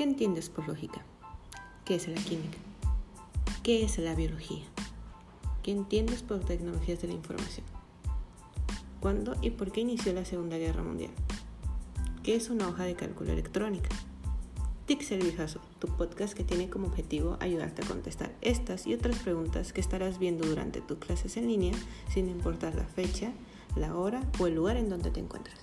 ¿Qué entiendes por lógica? ¿Qué es la química? ¿Qué es la biología? ¿Qué entiendes por tecnologías de la información? ¿Cuándo y por qué inició la Segunda Guerra Mundial? ¿Qué es una hoja de cálculo electrónica? TIC Servijazo, tu podcast que tiene como objetivo ayudarte a contestar estas y otras preguntas que estarás viendo durante tus clases en línea sin importar la fecha, la hora o el lugar en donde te encuentres.